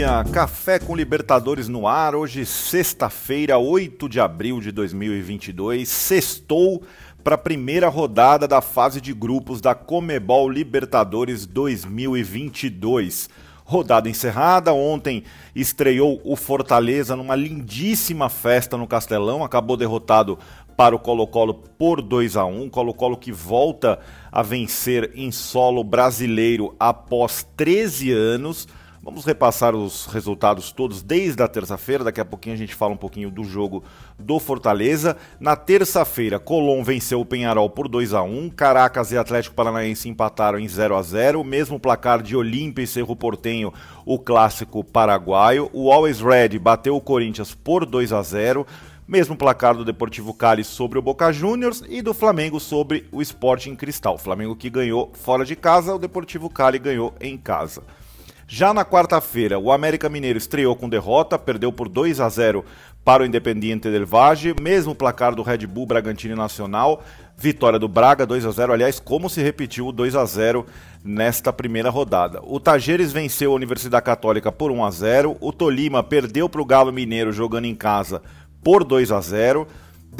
dia! Café com Libertadores no ar, hoje sexta-feira, 8 de abril de 2022, sextou para a primeira rodada da fase de grupos da Comebol Libertadores 2022. Rodada encerrada, ontem estreou o Fortaleza numa lindíssima festa no Castelão, acabou derrotado para o Colo-Colo por 2 a 1 Colo-Colo que volta a vencer em solo brasileiro após 13 anos. Vamos repassar os resultados todos desde a terça-feira. Daqui a pouquinho a gente fala um pouquinho do jogo do Fortaleza. Na terça-feira, Colom venceu o Penharol por 2 a 1 Caracas e Atlético Paranaense empataram em 0 a 0 Mesmo placar de Olímpia e Cerro Portenho, o clássico paraguaio. O Always Red bateu o Corinthians por 2 a 0 mesmo placar do Deportivo Cali sobre o Boca Juniors e do Flamengo sobre o Sporting Cristal. Flamengo que ganhou fora de casa, o Deportivo Cali ganhou em casa. Já na quarta-feira, o América Mineiro estreou com derrota, perdeu por 2 a 0 para o Independiente del Valle, mesmo placar do Red Bull Bragantino Nacional, vitória do Braga 2 a 0, aliás, como se repetiu o 2 a 0 nesta primeira rodada. O Tajeres venceu a Universidade Católica por 1 a 0, o Tolima perdeu para o Galo Mineiro jogando em casa por 2 a 0.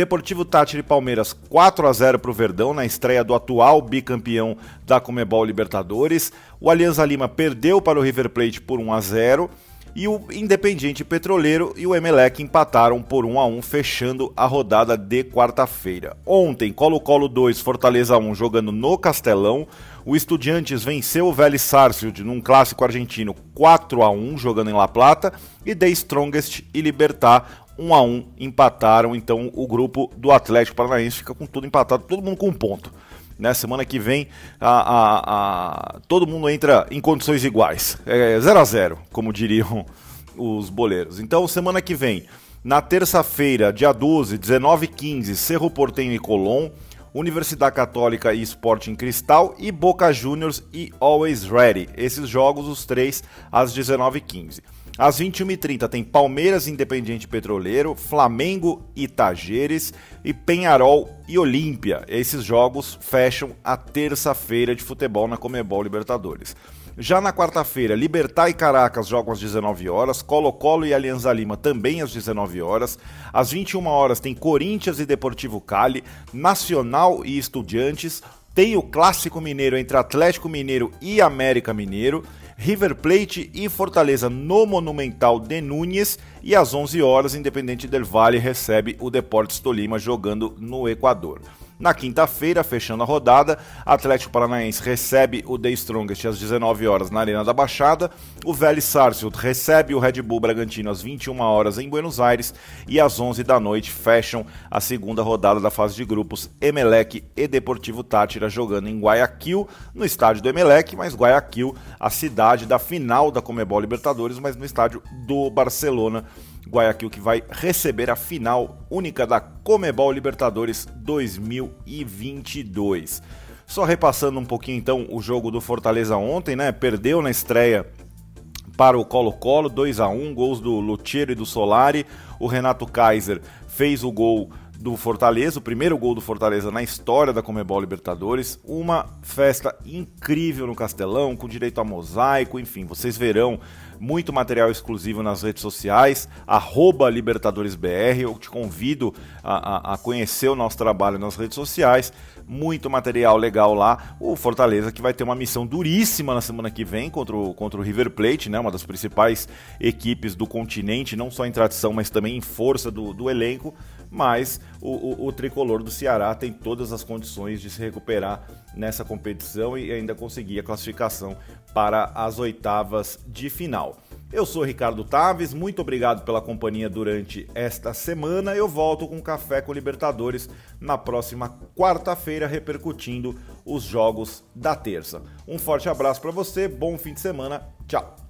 Deportivo Tátira e Palmeiras 4 a 0 para o Verdão na estreia do atual bicampeão da Comebol Libertadores. O Alianza Lima perdeu para o River Plate por 1 a 0 e o Independiente Petroleiro e o Emelec empataram por 1 a 1 fechando a rodada de quarta-feira. Ontem, Colo-Colo 2, Fortaleza 1 jogando no Castelão. O Estudiantes venceu o Vélez Sarsfield num clássico argentino 4 a 1 jogando em La Plata e The Strongest e Libertar 1 a 1 empataram, então o grupo do Atlético Paranaense fica com tudo empatado, todo mundo com um ponto. Né? Semana que vem a, a, a, todo mundo entra em condições iguais. É 0 a 0 como diriam os boleiros. Então, semana que vem, na terça-feira, dia 12, 19 e 15, Cerro Portenho e Colón, Universidade Católica e Sporting Cristal e Boca Juniors e Always Ready. Esses jogos, os três, às 19h15. Às 21h30 tem Palmeiras Independiente Petroleiro, Flamengo e Tajeres e Penharol e Olímpia. Esses jogos fecham a terça-feira de futebol na Comebol Libertadores. Já na quarta-feira, Libertar e Caracas jogam às 19 horas, Colo-Colo e Alianza Lima também às 19 horas. Às 21 horas tem Corinthians e Deportivo Cali, Nacional e Estudiantes. Tem o Clássico Mineiro entre Atlético Mineiro e América Mineiro. River Plate e Fortaleza no Monumental de Núñez e às 11 horas Independente del Valle recebe o Deportes Tolima jogando no Equador. Na quinta-feira, fechando a rodada, Atlético Paranaense recebe o The Strongest às 19 horas na Arena da Baixada, o Vélez Sarsfield recebe o Red Bull Bragantino às 21 horas em Buenos Aires e às 11 da noite fecham a segunda rodada da fase de grupos Emelec e Deportivo Tátira jogando em Guayaquil, no estádio do Emelec, mas Guayaquil, a cidade da final da Comebol Libertadores, mas no estádio do Barcelona Guayaquil que vai receber a final única da Comebol Libertadores 2022. Só repassando um pouquinho então o jogo do Fortaleza ontem, né? Perdeu na estreia para o Colo-Colo, 2 a 1 gols do Lutiero e do Solari. O Renato Kaiser fez o gol do Fortaleza, o primeiro gol do Fortaleza na história da Comebol Libertadores. Uma festa incrível no Castelão, com direito a mosaico, enfim, vocês verão muito material exclusivo nas redes sociais, LibertadoresBR. Eu te convido a, a, a conhecer o nosso trabalho nas redes sociais muito material legal lá. O Fortaleza que vai ter uma missão duríssima na semana que vem contra o, contra o River Plate, né? uma das principais equipes do continente, não só em tradição, mas também em força do, do elenco. Mas o, o, o tricolor do Ceará tem todas as condições de se recuperar nessa competição e ainda conseguir a classificação para as oitavas de final. Eu sou Ricardo Taves, muito obrigado pela companhia durante esta semana. Eu volto com Café com Libertadores na próxima quarta-feira, repercutindo os jogos da terça. Um forte abraço para você, bom fim de semana, tchau!